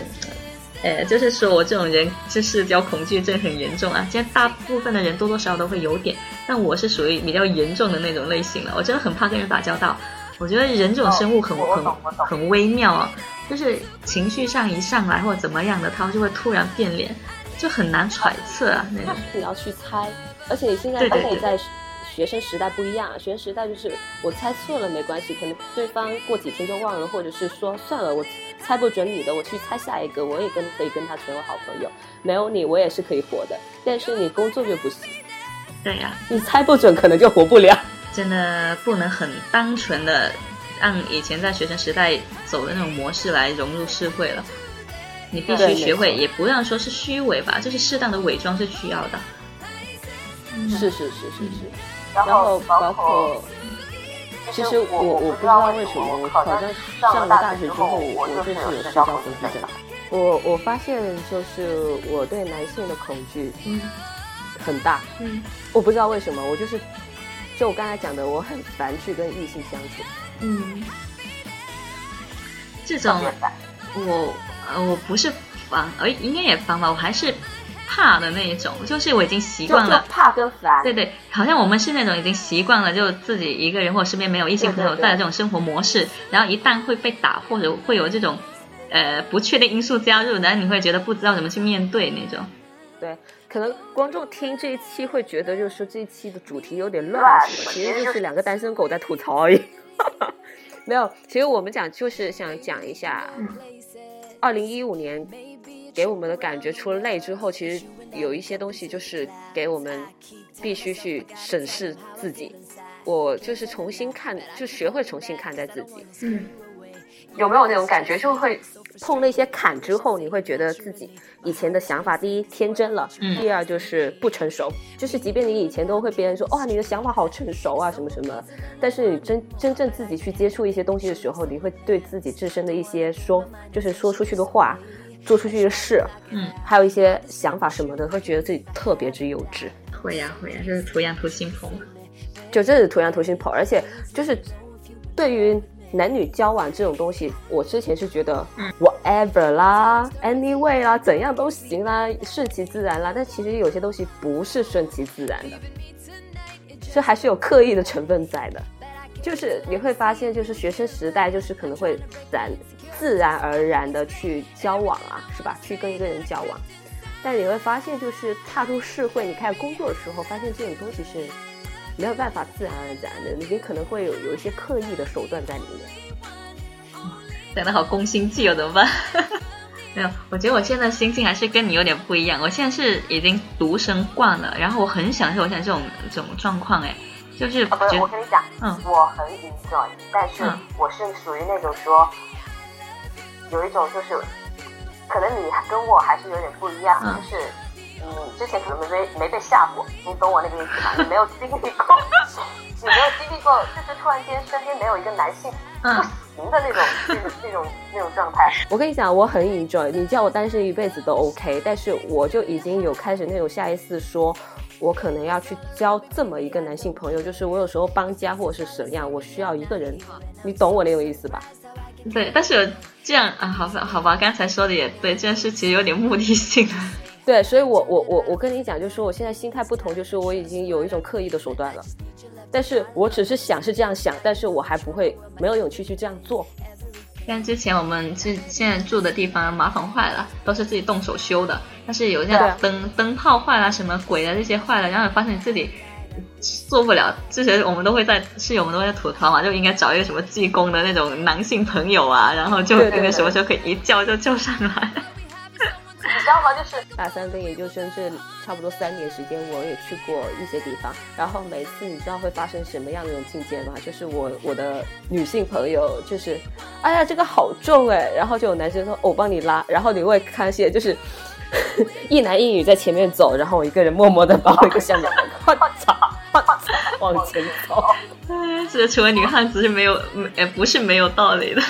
呃，就是说我这种人是社交恐惧症很严重啊。现在大部分的人多多少少都会有点，但我是属于比较严重的那种类型了。我真的很怕跟人打交道。我觉得人这种生物很、很很微妙啊，就是情绪上一上来或者怎么样的，他就会突然变脸，就很难揣测啊那种。你要去猜，而且你现在对对跟你在学生时代不一样，学生时代就是我猜错了没关系，可能对方过几天就忘了，或者是说算了，我猜不准你的，我去猜下一个，我也跟可以跟他成为好朋友，没有你我也是可以活的，但是你工作就不行，对呀、你猜不准可能就活不了。真的不能很单纯的按以前在学生时代走的那种模式来融入社会了。你必须学会，也不让说是虚伪吧，就是适当的伪装是需要的。是是是是是，然然后包包括。其实我我不知道为什么，我好像上了大学之后，我就是有社交恐惧症。我我发现就是我对男性的恐惧嗯很大，嗯我不知道为什么，我就是就我刚才讲的，我很烦去跟异性相处。嗯，这种我呃我不是防，呃应该也烦吧，我还是怕的那一种，就是我已经习惯了。怕跟烦，对对，好像我们是那种已经习惯了，就自己一个人或者身边没有异性朋友在的这种生活模式，然后一旦会被打或者会有这种呃不确定因素加入，然后你会觉得不知道怎么去面对那种。对，可能观众听这一期会觉得，就是说这一期的主题有点乱？其实就是两个单身狗在吐槽而已。没有，其实我们讲就是想讲一下，二零一五年给我们的感觉，除了累之后，其实有一些东西就是给我们必须去审视自己。我就是重新看，就学会重新看待自己。嗯，有没有那种感觉？就会碰了一些坎之后，你会觉得自己以前的想法，第一天真了，嗯第二就是不成熟。就是即便你以前都会别人说，哇，你的想法好成熟啊，什么什么，但是你真真正自己去接触一些东西的时候，你会对自己自身的一些说，就是说出去的话，做出去的事，嗯，还有一些想法什么的，会觉得自己特别之幼稚。会呀、会呀、这是图样图心婆。就真是图样图心跑，而且就是对于男女交往这种东西，我之前是觉得嗯 whatever 啦，anyway 啦，怎样都行啦，顺其自然啦。但其实有些东西不是顺其自然的，这还是有刻意的成分在的。就是你会发现，就是学生时代就是可能会然自然而然的去交往啊，是吧？去跟一个人交往，但你会发现，就是踏入社会，你开始工作的时候，发现这种东西是没有办法自然而然的，你可能会有有一些刻意的手段在里面。讲的好攻心计哦，怎么办？没有，我觉得我现在心境还是跟你有点不一样。我现在是已经独生惯了，然后我很享受我现在这种这种状况，哎，就是啊不是我跟你讲，嗯，我很 enjoy，但是我是属于那种说，有一种就是，可能你跟我还是有点不一样，就是你之前可能没没被吓过，你懂我那个意思吗？你没有经历过，你没有经历过，就是突然间身边没有一个男性，嗯。的那种、那种、那种、那种状态。我跟你讲，我很 enjoy。你叫我单身一辈子都 OK，但是我就已经有开始那种下意识说，我可能要去交这么一个男性朋友，就是我有时候搬家或者是什么样，我需要一个人。你懂我那种意思吧？对，但是这样啊，好吧，好吧，刚才说的也对，这件事其实有点目的性。对，所以我我我我跟你讲，就是我现在心态不同，就是我已经有一种刻意的手段了。但是我只是想是这样想，但是我还不会没有勇气去这样做。像之前我们是现在住的地方马桶坏了，都是自己动手修的。但是有一些灯灯泡坏了，什么鬼的这些坏了，然后发现自己做不了，这些我们都会在室友们都会在吐槽嘛，就应该找一个什么技工的那种男性朋友啊，然后就那个什么时候可以一叫就叫上来。你知道吗？就是大三跟研究生这差不多三年时间，我也去过一些地方。然后每次你知道会发生什么样的一种境界吗？就是我我的女性朋友就是，哎呀这个好重哎，然后就有男生说我帮你拉，然后你会看见就是 一男一女在前面走，然后我一个人默默的把我一个小男孩往前走。哎，这成为女汉子是没有，呃不是没有道理的。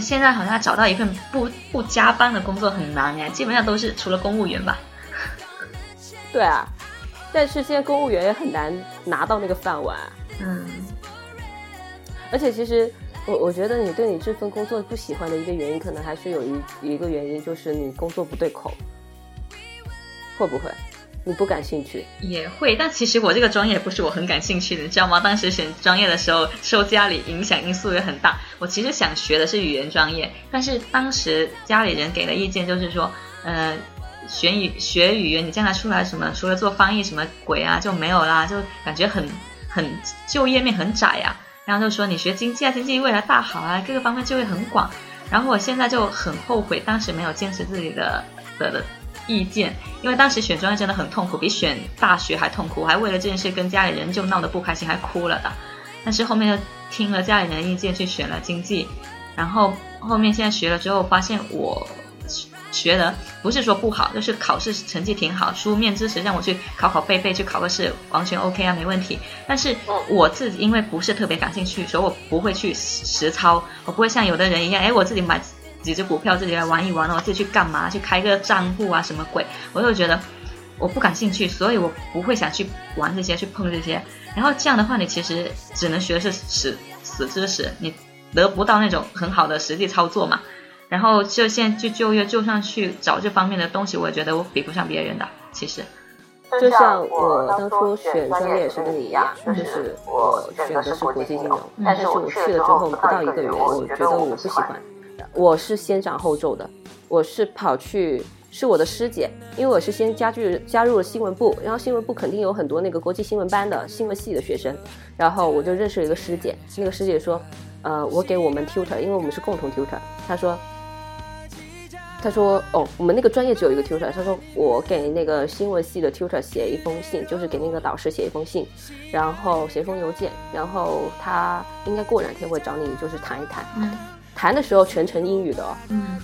现在好像找到一份不不加班的工作很难呀，基本上都是除了公务员吧。对啊，但是现在公务员也很难拿到那个饭碗。嗯。而且其实我我觉得你对你这份工作不喜欢的一个原因，可能还是有一一个原因，就是你工作不对口，会不会？你不感兴趣也会，但其实我这个专业不是我很感兴趣的，你知道吗？当时选专业的时候，受家里影响因素也很大。我其实想学的是语言专业，但是当时家里人给的意见就是说，呃，学语学语言，你将来出来什么，除了做翻译什么鬼啊就没有啦，就感觉很很就业面很窄呀。然后就说你学经济啊，经济未来大好啊，各个方面就业很广。然后我现在就很后悔，当时没有坚持自己的的的。意见，因为当时选专业真的很痛苦，比选大学还痛苦，还为了这件事跟家里人就闹得不开心，还哭了的。但是后面就听了家里人的意见去选了经济，然后后面现在学了之后，发现我学的不是说不好，就是考试成绩挺好，书面知识让我去考考背背去考个试，完全 OK 啊，没问题。但是我自己因为不是特别感兴趣，所以我不会去实操，我不会像有的人一样，哎，我自己买。几只股票自己来玩一玩，我自己去干嘛？去开个账户啊，什么鬼？我就觉得我不感兴趣，所以我不会想去玩这些，去碰这些。然后这样的话，你其实只能学的是死死知识，你得不到那种很好的实际操作嘛。然后就现在去就业，就算去找这方面的东西，我也觉得我比不上别人的。其实，就像我当初选专业也是跟你一样，就是我选的是国际金融，但是我去了之后不到一个月，我觉得我不喜欢。我是先斩后奏的，我是跑去是我的师姐，因为我是先加入加入了新闻部，然后新闻部肯定有很多那个国际新闻班的新闻系的学生，然后我就认识了一个师姐，那个师姐说，呃，我给我们 tutor，因为我们是共同 tutor，她说，她说，哦，我们那个专业只有一个 tutor，她说我给那个新闻系的 tutor 写一封信，就是给那个导师写一封信，然后写封邮件，然后他应该过两天会找你，就是谈一谈。谈的时候全程英语的，嗯，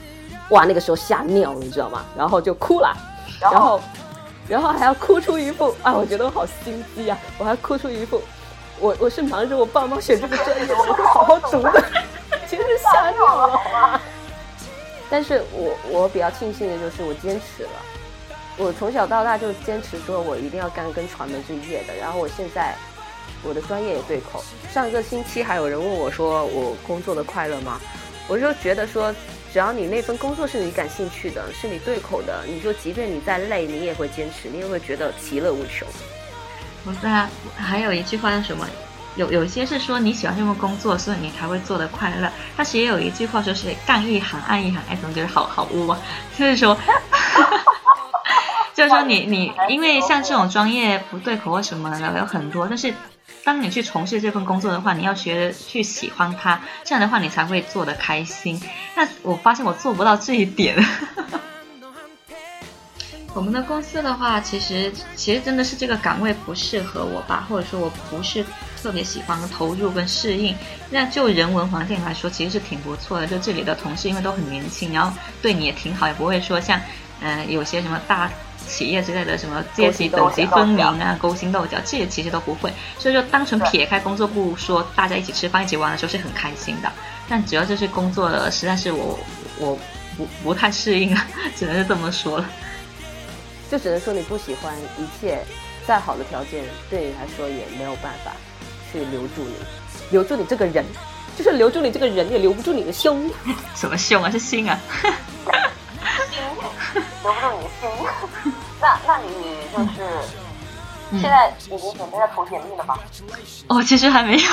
哇，那个时候吓尿了，你知道吗？然后就哭了，然后，然后还要哭出一副啊，我觉得我好心机啊，我还哭出一副，我我是忙着我爸妈选这个专业，我会好好读的，真是吓尿了，好吗？但是我我比较庆幸的就是我坚持了，我从小到大就坚持说我一定要干跟传媒这一业的，然后我现在。我的专业也对口。上个星期还有人问我说：“我工作的快乐吗？”我就觉得说，只要你那份工作是你感兴趣的，是你对口的，你就即便你再累，你也会坚持，你也会觉得其乐无穷。不是啊，还有一句话叫什么？有有些是说你喜欢这份工作，所以你才会做的快乐。但是也有一句话说是干一行爱一行，哎，总觉得好好污啊。就是说，就是说你你因为像这种专业不对口或什么的有很多，但是当你去从事这份工作的话，你要学去喜欢它，这样的话你才会做得开心。那我发现我做不到这一点。我们的公司的话，其实其实真的是这个岗位不适合我吧，或者说我不是特别喜欢投入跟适应。那就人文环境来说，其实是挺不错的。就这里的同事因为都很年轻，然后对你也挺好，也不会说像嗯有些什么大企业之类的什么阶级等级分明啊、勾心斗角，这些其实都不会。所以说，单纯撇开工作不说，大家一起吃饭、一起玩的时候是很开心的。但主要就是工作了，实在是我我不不太适应啊，只能是这么说了。就只能说你不喜欢一切，再好的条件对你来说也没有办法去留住你，留住你这个人，就是留住你这个人也留不住你的胸。什么胸啊？是心啊？心，留不住你的心。那那你就是现在已经准备要投简历了吗？哦，其实还没有。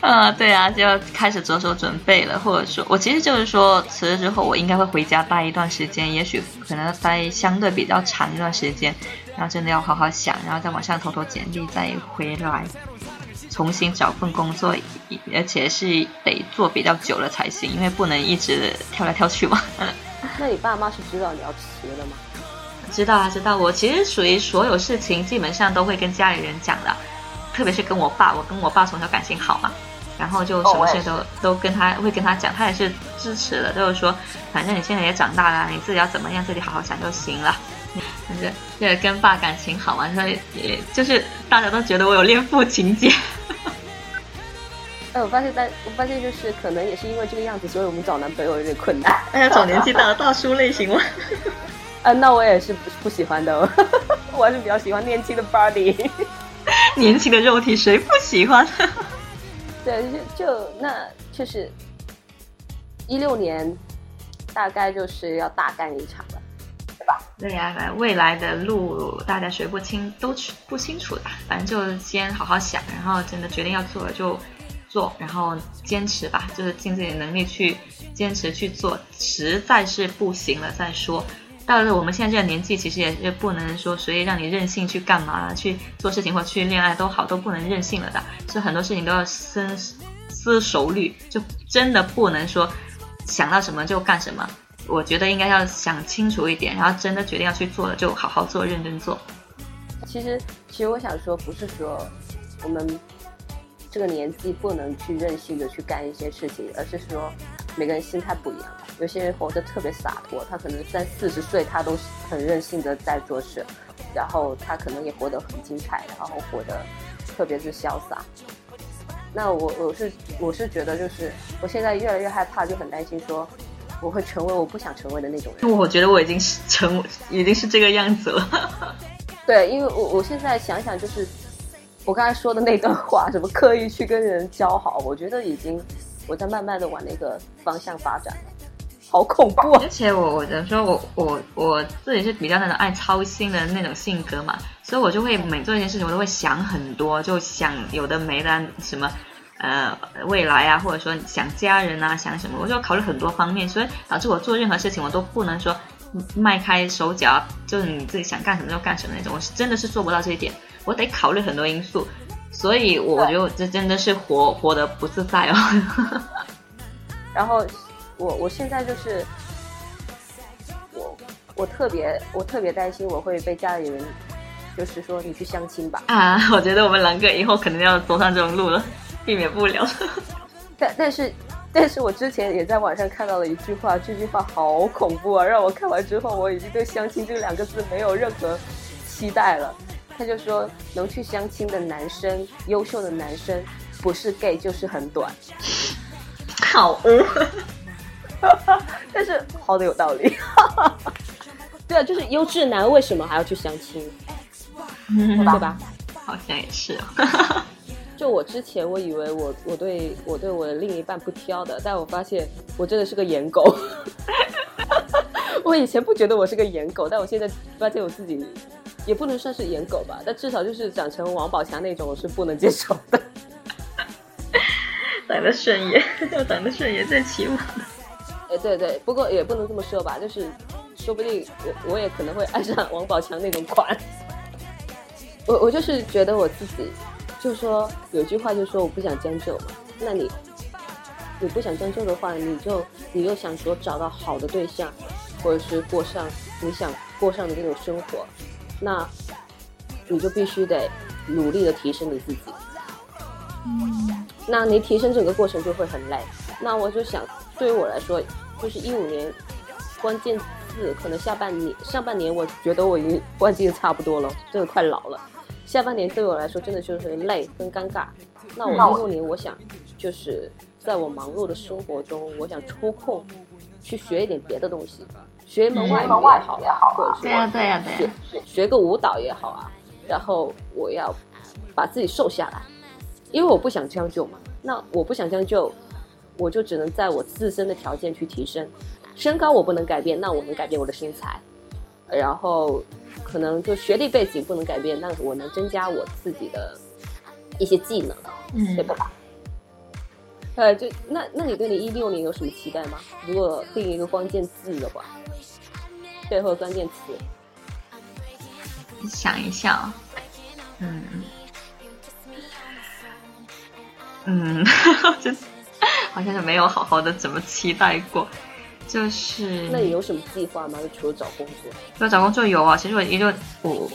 嗯，对啊，就要开始着手准备了。或者说，我其实就是说，辞了之后，我应该会回家待一段时间，也许可能待相对比较长一段时间。然后真的要好好想，然后再往上投投简历，再回来重新找份工作，而且是得做比较久了才行，因为不能一直跳来跳去嘛。那你爸妈是知道你要辞了吗？知道啊，知道。我其实属于所有事情基本上都会跟家里人讲的，特别是跟我爸，我跟我爸从小感情好嘛。然后就什么事都都跟他会跟他讲，他也是支持的，就是说，反正你现在也长大了，你自己要怎么样，自己好好想就行了。反正也跟爸感情好嘛，所以也就是大家都觉得我有恋父情节。哎，我发现，但我发现就是可能也是因为这个样子，所以我们找男朋友有点困难。哎呀，找年纪大的大叔类型吗？啊，那我也是不不喜欢的，我还是比较喜欢年轻的 body，年轻的肉体，谁不喜欢？对，就就那就是一六年，大概就是要大干一场了，对吧？对呀，未来的路大家谁不清都不清楚的，反正就先好好想，然后真的决定要做了就做，然后坚持吧，就是尽自己能力去坚持去做，实在是不行了再说。到了我们现在这个年纪，其实也是不能说随意让你任性去干嘛去做事情或去恋爱都好，都不能任性了的。所以很多事情都要深思熟虑，就真的不能说想到什么就干什么。我觉得应该要想清楚一点，然后真的决定要去做了，就好好做，认真做。其实，其实我想说，不是说我们这个年纪不能去任性的去干一些事情，而是说每个人心态不一样。有些人活得特别洒脱，他可能三四十岁，他都很任性的在做事，然后他可能也活得很精彩，然后活得特别是潇洒。那我我是我是觉得，就是我现在越来越害怕，就很担心说我会成为我不想成为的那种人。我觉得我已经是成，已经是这个样子了。对，因为我我现在想想，就是我刚才说的那段话，什么刻意去跟人交好，我觉得已经我在慢慢的往那个方向发展。好恐怖啊！而且我我的说，我我我自己是比较那种爱操心的那种性格嘛，所以我就会每做一件事情，我都会想很多，就想有的没的什么，呃，未来啊，或者说想家人啊，想什么，我就要考虑很多方面，所以导致我做任何事情，我都不能说迈开手脚，就是你自己想干什么就干什么那种，我是真的是做不到这一点，我得考虑很多因素，所以我觉得我这真的是活活的不自在哦。然后。我我现在就是，我我特别我特别担心我会被家里人，就是说你去相亲吧。啊，我觉得我们狼哥以后可能要走上这种路了，避免不了。但但是但是我之前也在网上看到了一句话，这句话好恐怖啊！让我看完之后，我已经对相亲这两个字没有任何期待了。他就说，能去相亲的男生，优秀的男生，不是 gay 就是很短。好。但是好的有道理，对啊，就是优质男为什么还要去相亲，对吧？好像也是。就我之前我以为我我对我对我的另一半不挑的，但我发现我真的是个颜狗。我以前不觉得我是个颜狗，但我现在发现我自己也不能算是颜狗吧，但至少就是长成王宝强那种，我是不能接受的。长得顺眼，要 长得顺眼最起码。哎，对对，不过也不能这么说吧，就是说不定我我也可能会爱上王宝强那种款。我我就是觉得我自己，就说有句话就说我不想将就嘛，那你你不想将就的话，你就你又想说找到好的对象，或者是过上你想过上的那种生活，那你就必须得努力的提升你自己。嗯，那你提升整个过程就会很累。那我就想，对于我来说，就是一五年关键字可能下半年、上半年，我觉得我已经关键差不多了，真的快老了。下半年对我来说真的就是累跟尴尬。那我一六年，我想就是在我忙碌的生活中，我想抽空去学一点别的东西，学一门外语也好，或者是对呀对呀对呀，学学个舞蹈也好啊。然后我要把自己瘦下来，因为我不想将就嘛。那我不想将就。我就只能在我自身的条件去提升，身高我不能改变，那我能改变我的身材，然后可能就学历背景不能改变，那我能增加我自己的一些技能，嗯，对吧？呃，就那那你对你一六年有什么期待吗？如果定一个关键字的话，背后关键词，想一想，嗯嗯，就。好像是没有好好的怎么期待过，就是。那你有什么计划吗？除了找工作？除了找工作有啊，其实我一六我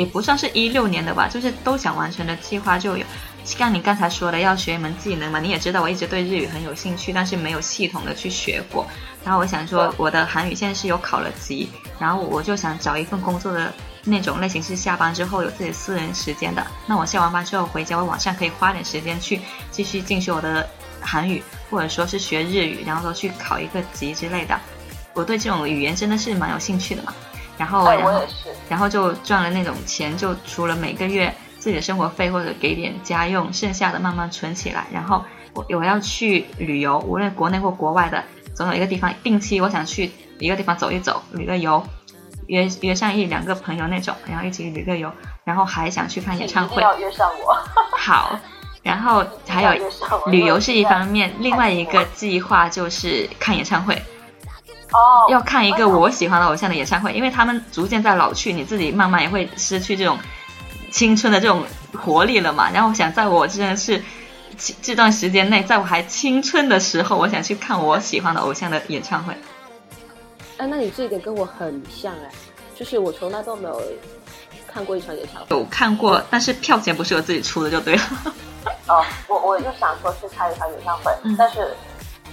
也不算是一六年的吧，就是都想完成的计划就有。像你刚才说的，要学一门技能嘛，你也知道我一直对日语很有兴趣，但是没有系统的去学过。然后我想说，我的韩语现在是有考了级，然后我就想找一份工作的那种类型是下班之后有自己私人时间的。那我下完班之后回家，我晚上可以花点时间去继续进修我的。韩语，或者说是学日语，然后说去考一个级之类的。我对这种语言真的是蛮有兴趣的嘛。然后，然后，然后就赚了那种钱，就除了每个月自己的生活费或者给点家用，剩下的慢慢存起来。然后我我要去旅游，无论国内或国外的，总有一个地方定期我想去一个地方走一走，旅个游，约约上一两个朋友那种，然后一起旅个游，然后还想去看演唱会。要约上我。好。然后还有旅游是一方面，另外一个计划就是看演唱会。哦，要看一个我喜欢的偶像的演唱会，因为他们逐渐在老去，你自己慢慢也会失去这种青春的这种活力了嘛。然后我想在我真的是这段时间内，在我还青春的时候，我想去看我喜欢的偶像的演唱会。哎，那你这一点跟我很像哎，就是我从来都没有看过一场演唱会。有看过，但是票钱不是我自己出的，就对了。哦，我我就想说去开一场演唱会，但是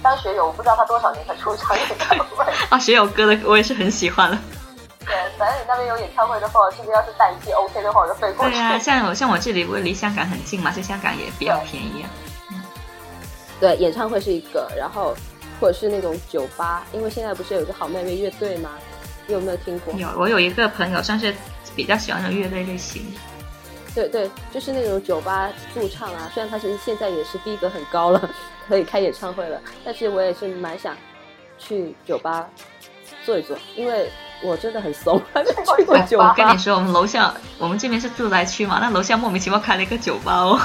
当学友，我不知道他多少年才出一场演唱会。啊，学友歌的我也是很喜欢的。对，反正你那边有演唱会的话，是不是要是淡季 OK 的话，我就飞过去。对啊，像像我这里，我离香港很近嘛，所以香港也比较便宜啊。对，演唱会是一个，然后或者是那种酒吧，因为现在不是有一个好妹妹乐队吗？你有没有听过？有，我有一个朋友算是比较喜欢的乐队类型。对对，就是那种酒吧驻唱啊。虽然他其实现在也是逼格很高了，可以开演唱会了，但是我也是蛮想去酒吧坐一坐，因为我真的很怂，还没去过酒吧。我跟你说，我们楼下，我们这边是住宅区嘛，那楼下莫名其妙开了一个酒吧哦。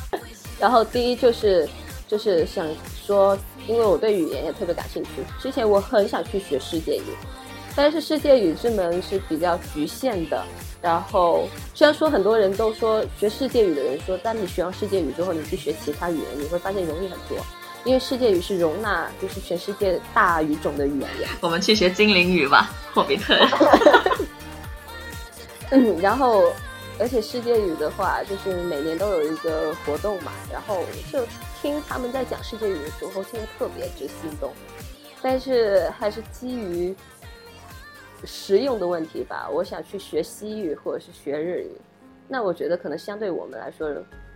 然后第一就是就是想说，因为我对语言也特别感兴趣，之前我很想去学世界语，但是世界语这门是比较局限的。然后，虽然说很多人都说学世界语的人说，当你学完世界语之后，你去学其他语言，你会发现容易很多，因为世界语是容纳就是全世界大语种的语言。我们去学精灵语吧，霍比特人。嗯，然后，而且世界语的话，就是每年都有一个活动嘛，然后就听他们在讲世界语的时候，听得特别之心动，但是还是基于。实用的问题吧，我想去学西语或者是学日语，那我觉得可能相对我们来说，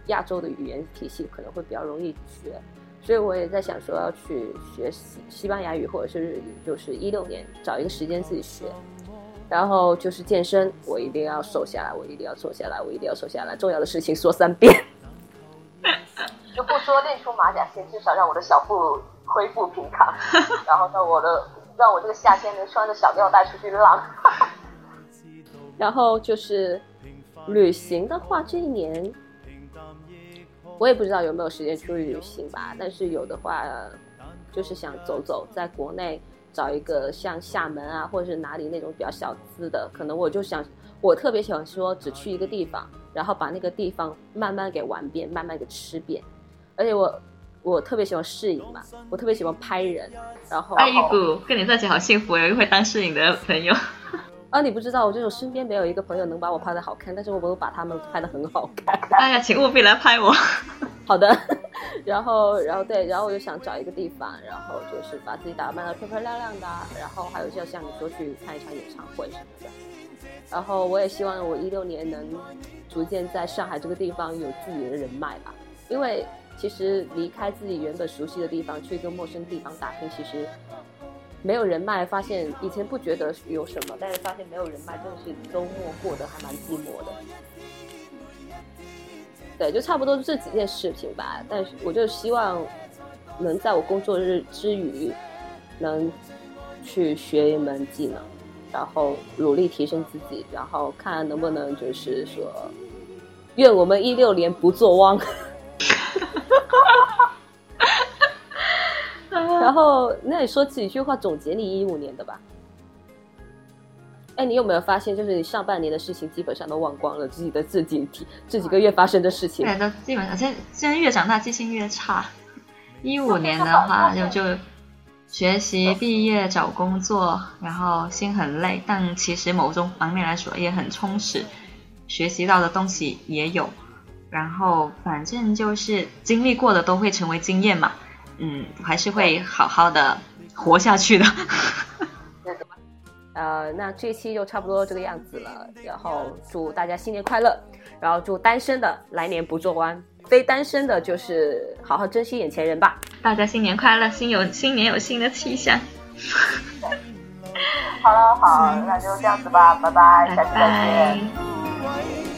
亚洲的语言体系可能会比较容易学，所以我也在想说要去学西西班牙语或者是日语，就是一六年找一个时间自己学，然后就是健身，我一定要瘦下来，我一定要瘦下来，我一定要瘦下来，重要的事情说三遍，就不说练出马甲线，至少让我的小腹恢复平坦，然后呢，我的。让我这个夏天能穿着小吊带出去浪。然后就是旅行的话，这一年我也不知道有没有时间出去旅行吧。但是有的话，就是想走走，在国内找一个像厦门啊，或者是哪里那种比较小资的，可能我就想，我特别喜欢说只去一个地方，然后把那个地方慢慢给玩遍，慢慢给吃遍。而且我我特别喜欢摄影嘛，我特别喜欢拍人，然后。哎，一股跟你在一起好幸福，有一个会当摄影的朋友。啊，你不知道，我就是身边没有一个朋友能把我拍的好看，但是我都把他们拍的很好看。哎呀，请务必来拍我。好的，然后，然后对，然后我就想找一个地方，然后就是把自己打扮的漂漂亮亮的，然后还有就像你说去看一场演唱会什么的。然后我也希望我一六年能逐渐在上海这个地方有自己的人脉吧，因为其实离开自己原本熟悉的地方，去一个陌生地方打拼，其实。没有人脉，发现以前不觉得有什么，但是发现没有人脉，真的是周末过得还蛮寂寞的。对，就差不多这几件事情吧。但是我就希望能在我工作日之余，能去学一门技能，然后努力提升自己，然后看能不能就是说，愿我们一六年不做 汪。然后，那你说几句话总结你一五年的吧？哎，你有没有发现，就是你上半年的事情基本上都忘光了，自己的这几天、这几个月发生的事情。对，都基本上，现现在越长大记性越差。一五年的话，就就学习、毕业、找工作，然后心很累，但其实某种方面来说也很充实，学习到的东西也有。然后反正就是经历过的都会成为经验嘛。嗯，还是会好好的活下去的。呃，那这期就差不多这个样子了。然后祝大家新年快乐，然后祝单身的来年不做官，非单身的就是好好珍惜眼前人吧。大家新年快乐，新有新年有新的气象。好了，好，那就这样子吧，拜拜，下期再见。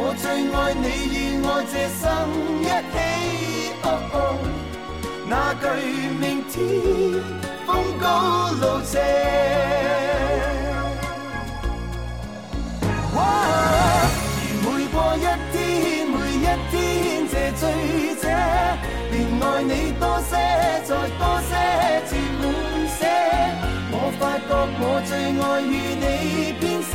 我最爱你与我这生一起。哦哦那句明天风高路斜，而每过一天，每一天这醉者，便爱你多些，再多些，至满些。我发觉我最爱与你编写，